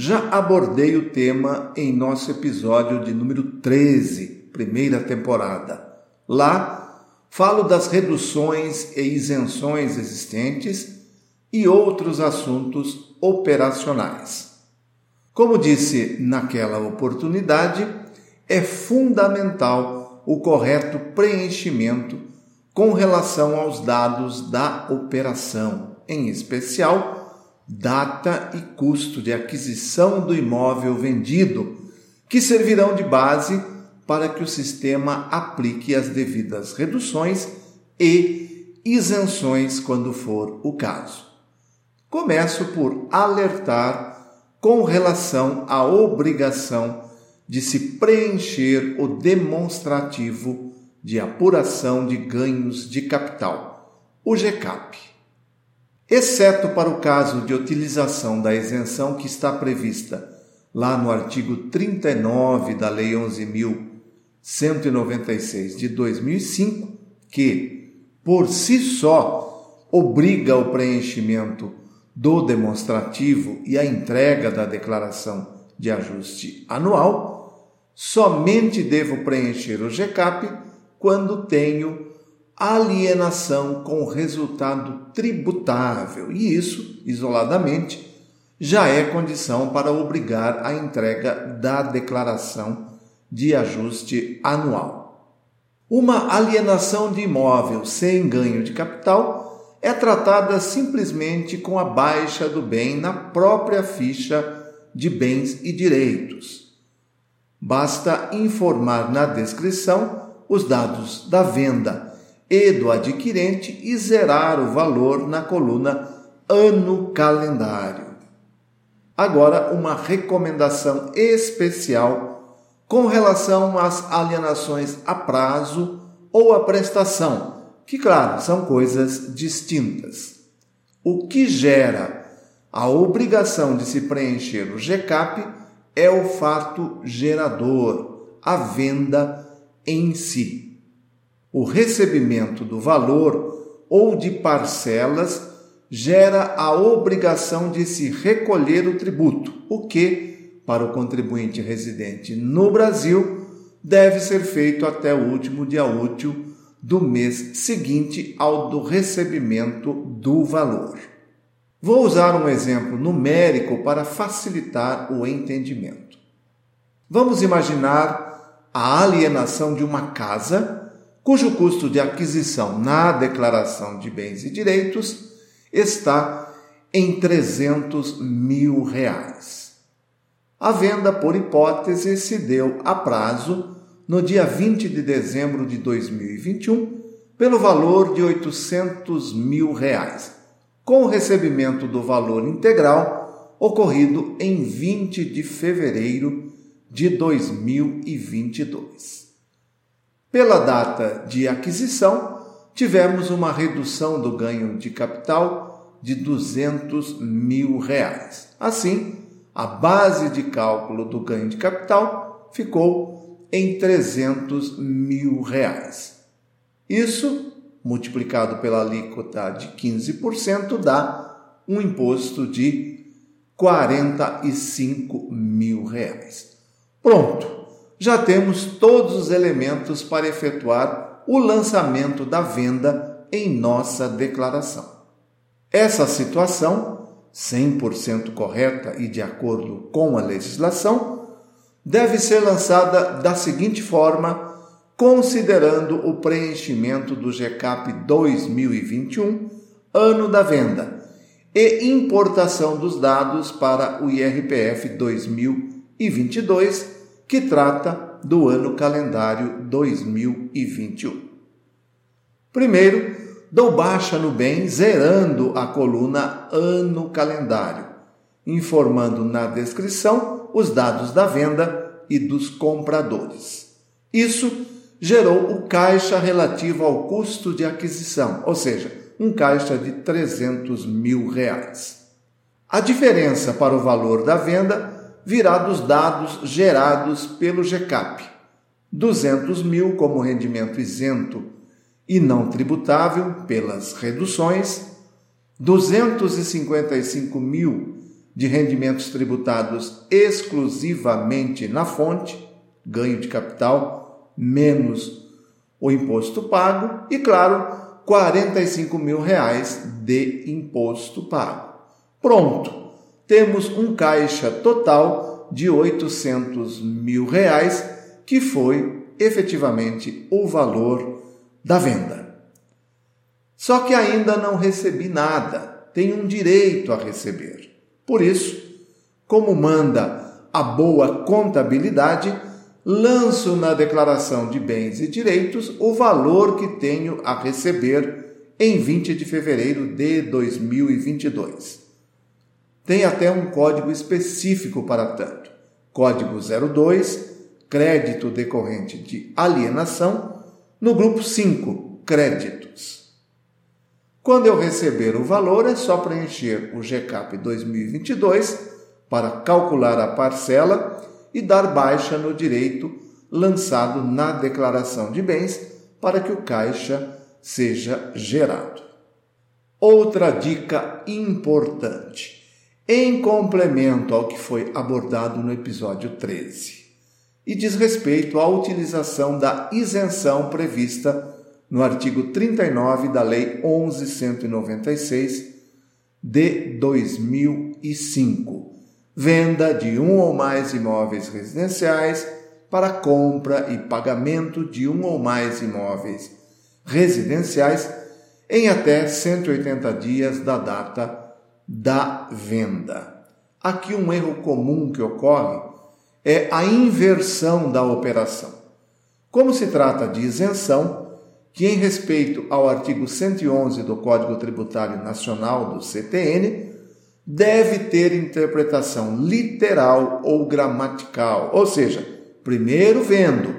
já abordei o tema em nosso episódio de número 13, primeira temporada. Lá, falo das reduções e isenções existentes e outros assuntos operacionais. Como disse naquela oportunidade, é fundamental o correto preenchimento com relação aos dados da operação, em especial data e custo de aquisição do imóvel vendido, que servirão de base para que o sistema aplique as devidas reduções e isenções quando for o caso. Começo por alertar com relação à obrigação de se preencher o demonstrativo de apuração de ganhos de capital, o GCAP exceto para o caso de utilização da isenção que está prevista lá no artigo 39 da Lei 11.196 de 2005, que, por si só, obriga o preenchimento do demonstrativo e a entrega da declaração de ajuste anual, somente devo preencher o GCAP quando tenho alienação com resultado tributável, e isso, isoladamente, já é condição para obrigar a entrega da declaração de ajuste anual. Uma alienação de imóvel sem ganho de capital é tratada simplesmente com a baixa do bem na própria ficha de bens e direitos. Basta informar na descrição os dados da venda e do adquirente e zerar o valor na coluna ano calendário. Agora, uma recomendação especial com relação às alienações a prazo ou a prestação, que, claro, são coisas distintas. O que gera a obrigação de se preencher o GCAP é o fato gerador, a venda em si o recebimento do valor ou de parcelas gera a obrigação de se recolher o tributo, o que, para o contribuinte residente no Brasil, deve ser feito até o último dia útil do mês seguinte ao do recebimento do valor. Vou usar um exemplo numérico para facilitar o entendimento. Vamos imaginar a alienação de uma casa cujo custo de aquisição na declaração de bens e direitos está em 300 mil reais. A venda, por hipótese, se deu a prazo no dia 20 de dezembro de 2021 pelo valor de 800 mil reais, com o recebimento do valor integral ocorrido em 20 de fevereiro de 2022. Pela data de aquisição, tivemos uma redução do ganho de capital de 200 mil reais. Assim, a base de cálculo do ganho de capital ficou em 300 mil reais. Isso, multiplicado pela alíquota de 15%, dá um imposto de 45 mil reais. Pronto! Já temos todos os elementos para efetuar o lançamento da venda em nossa declaração. Essa situação, 100% correta e de acordo com a legislação, deve ser lançada da seguinte forma, considerando o preenchimento do GCAP 2021, ano da venda, e importação dos dados para o IRPF 2022 que trata do ano calendário 2021. Primeiro, dou baixa no bem, zerando a coluna ano calendário. informando na descrição os dados da venda e dos compradores. Isso gerou o caixa relativo ao custo de aquisição, ou seja, um caixa de 300 mil reais. A diferença para o valor da venda virá dos dados gerados pelo GCAP. 200 mil como rendimento isento e não tributável pelas reduções, 255 mil de rendimentos tributados exclusivamente na fonte, ganho de capital menos o imposto pago e, claro, 45 mil reais de imposto pago. Pronto, temos um caixa total de 800 mil reais, que foi efetivamente o valor da venda. Só que ainda não recebi nada, tenho um direito a receber. Por isso, como manda a boa contabilidade, lanço na declaração de bens e direitos o valor que tenho a receber em 20 de fevereiro de 2022. Tem até um código específico para tanto. Código 02, crédito decorrente de alienação, no grupo 5, créditos. Quando eu receber o valor, é só preencher o GCAP 2022 para calcular a parcela e dar baixa no direito lançado na declaração de bens para que o caixa seja gerado. Outra dica importante, em complemento ao que foi abordado no episódio 13, e diz respeito à utilização da isenção prevista no artigo 39 da Lei 1196 de 2005 venda de um ou mais imóveis residenciais para compra e pagamento de um ou mais imóveis residenciais em até 180 dias da data da venda. Aqui um erro comum que ocorre é a inversão da operação. Como se trata de isenção, que em respeito ao artigo 111 do Código Tributário Nacional do CTN, deve ter interpretação literal ou gramatical, ou seja, primeiro vendo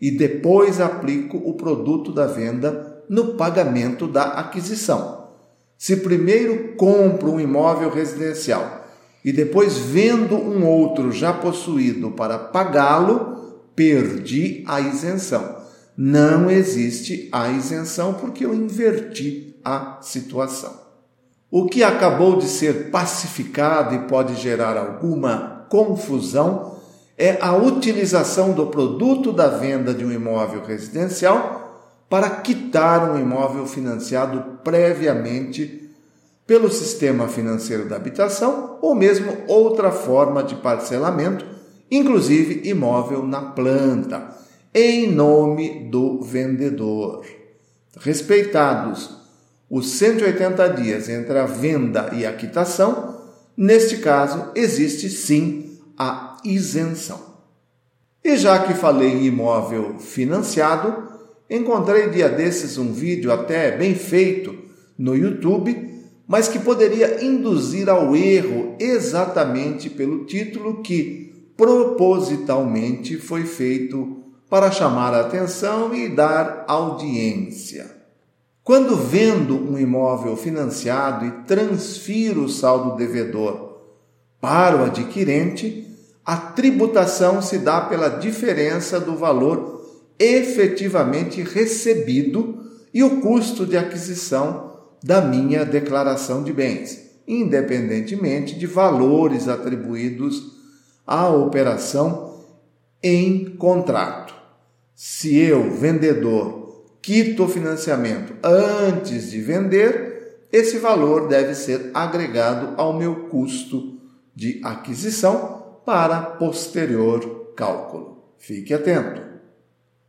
e depois aplico o produto da venda no pagamento da aquisição. Se primeiro compro um imóvel residencial e depois vendo um outro já possuído para pagá-lo, perdi a isenção. Não existe a isenção porque eu inverti a situação. O que acabou de ser pacificado e pode gerar alguma confusão é a utilização do produto da venda de um imóvel residencial para quitar um imóvel financiado previamente pelo sistema financeiro da habitação ou mesmo outra forma de parcelamento, inclusive imóvel na planta, em nome do vendedor. Respeitados os 180 dias entre a venda e a quitação, neste caso existe sim a isenção. E já que falei em imóvel financiado, encontrei dia desses um vídeo até bem feito no YouTube, mas que poderia induzir ao erro exatamente pelo título que propositalmente foi feito para chamar a atenção e dar audiência. Quando vendo um imóvel financiado e transfiro o saldo devedor para o adquirente, a tributação se dá pela diferença do valor efetivamente recebido e o custo de aquisição da minha declaração de bens, independentemente de valores atribuídos à operação em contrato. Se eu, vendedor, quito o financiamento antes de vender, esse valor deve ser agregado ao meu custo de aquisição para posterior cálculo. Fique atento.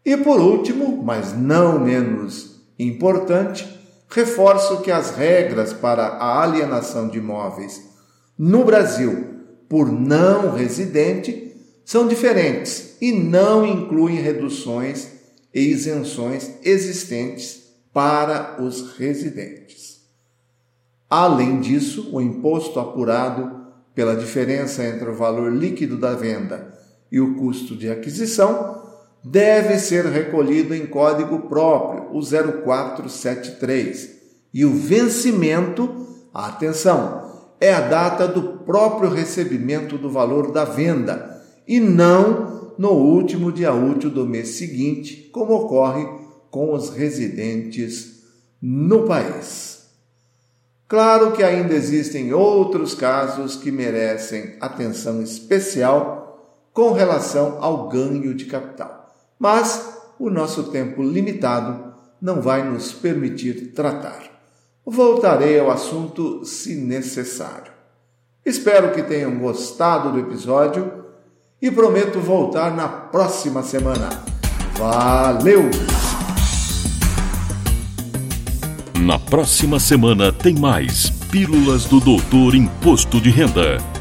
E por último, mas não menos importante, reforço que as regras para a alienação de imóveis no Brasil por não residente são diferentes e não incluem reduções e isenções existentes para os residentes. Além disso, o imposto apurado pela diferença entre o valor líquido da venda e o custo de aquisição, deve ser recolhido em código próprio, o 0473. E o vencimento, atenção, é a data do próprio recebimento do valor da venda e não no último dia útil do mês seguinte, como ocorre com os residentes no país. Claro que ainda existem outros casos que merecem atenção especial com relação ao ganho de capital, mas o nosso tempo limitado não vai nos permitir tratar. Voltarei ao assunto se necessário. Espero que tenham gostado do episódio e prometo voltar na próxima semana. Valeu! Na próxima semana tem mais Pílulas do Doutor Imposto de Renda.